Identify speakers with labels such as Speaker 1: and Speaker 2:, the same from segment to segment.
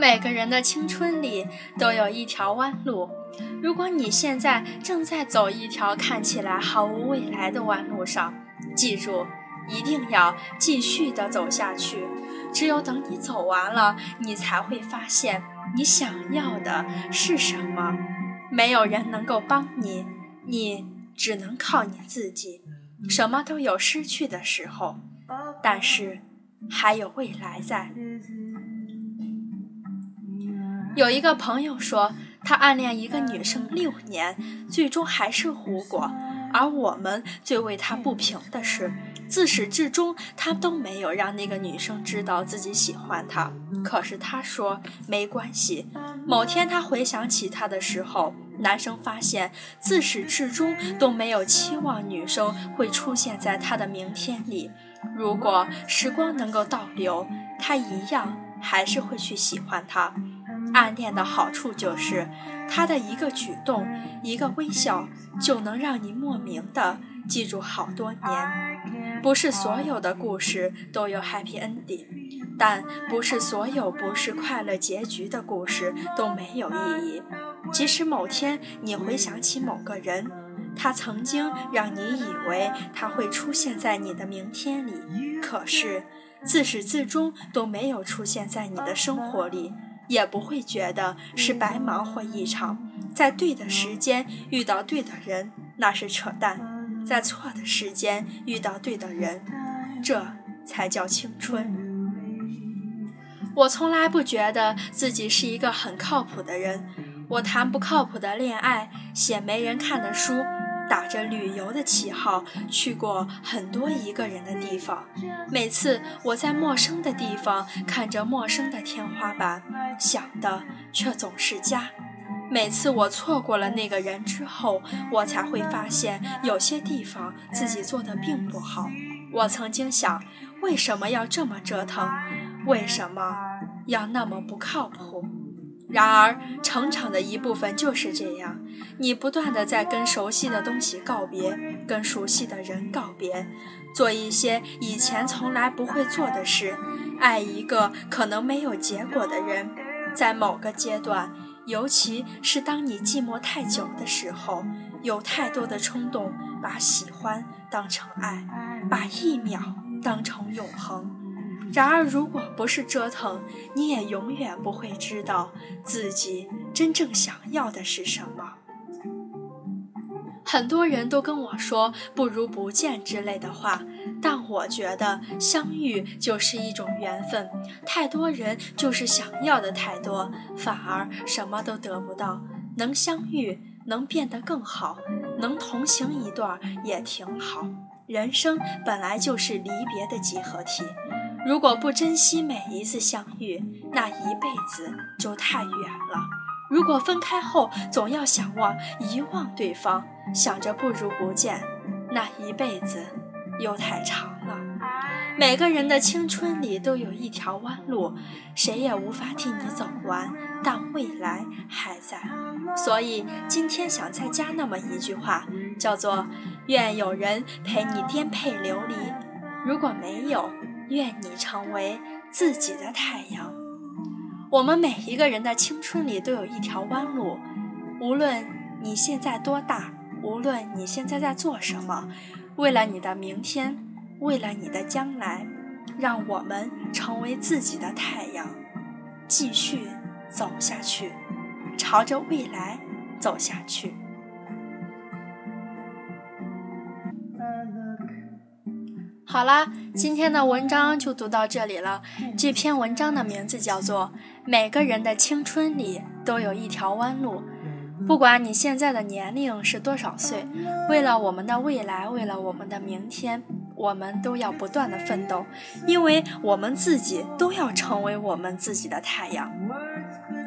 Speaker 1: 每个人的青春里都有一条弯路。如果你现在正在走一条看起来毫无未来的弯路上，记住，一定要继续的走下去。只有等你走完了，你才会发现你想要的是什么。没有人能够帮你，你只能靠你自己。什么都有失去的时候，但是还有未来在。有一个朋友说，他暗恋一个女生六年，最终还是胡果。而我们最为他不平的是，自始至终他都没有让那个女生知道自己喜欢她。可是他说没关系。某天他回想起她的时候，男生发现自始至终都没有期望女生会出现在他的明天里。如果时光能够倒流，他一样还是会去喜欢她。暗恋的好处就是，他的一个举动、一个微笑，就能让你莫名的记住好多年。不是所有的故事都有 happy ending，但不是所有不是快乐结局的故事都没有意义。即使某天你回想起某个人，他曾经让你以为他会出现在你的明天里，可是自始至终都没有出现在你的生活里。也不会觉得是白忙活一场，在对的时间遇到对的人，那是扯淡；在错的时间遇到对的人，这才叫青春。我从来不觉得自己是一个很靠谱的人，我谈不靠谱的恋爱，写没人看的书。打着旅游的旗号去过很多一个人的地方，每次我在陌生的地方看着陌生的天花板，想的却总是家。每次我错过了那个人之后，我才会发现有些地方自己做的并不好。我曾经想，为什么要这么折腾？为什么要那么不靠谱？然而，成长的一部分就是这样：你不断的在跟熟悉的东西告别，跟熟悉的人告别，做一些以前从来不会做的事，爱一个可能没有结果的人。在某个阶段，尤其是当你寂寞太久的时候，有太多的冲动，把喜欢当成爱，把一秒当成永恒。然而，如果不是折腾，你也永远不会知道自己真正想要的是什么。很多人都跟我说“不如不见”之类的话，但我觉得相遇就是一种缘分。太多人就是想要的太多，反而什么都得不到。能相遇，能变得更好，能同行一段也挺好。人生本来就是离别的集合体。如果不珍惜每一次相遇，那一辈子就太远了。如果分开后总要想忘、遗忘对方，想着不如不见，那一辈子又太长了。每个人的青春里都有一条弯路，谁也无法替你走完，但未来还在。所以今天想再加那么一句话，叫做“愿有人陪你颠沛流离”。如果没有，愿你成为自己的太阳。我们每一个人的青春里都有一条弯路，无论你现在多大，无论你现在在做什么，为了你的明天，为了你的将来，让我们成为自己的太阳，继续走下去，朝着未来走下去。好啦，今天的文章就读到这里了。这篇文章的名字叫做《每个人的青春里都有一条弯路》。不管你现在的年龄是多少岁，为了我们的未来，为了我们的明天，我们都要不断的奋斗，因为我们自己都要成为我们自己的太阳。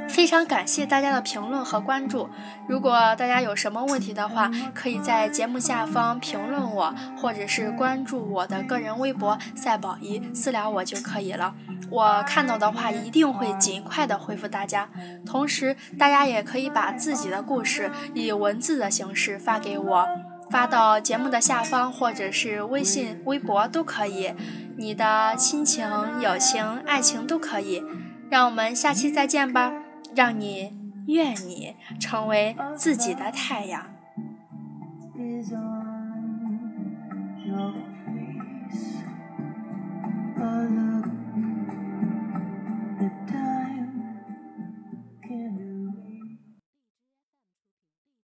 Speaker 1: 非常感谢大家的评论和关注。如果大家有什么问题的话，可以在节目下方评论我，或者是关注我的个人微博“赛宝仪”私聊我就可以了。我看到的话，一定会尽快的回复大家。同时，大家也可以把自己的故事以文字的形式发给我，发到节目的下方，或者是微信、微博都可以。你的亲情、友情、爱情都可以。让我们下期再见吧，让你愿你成为自己的太阳。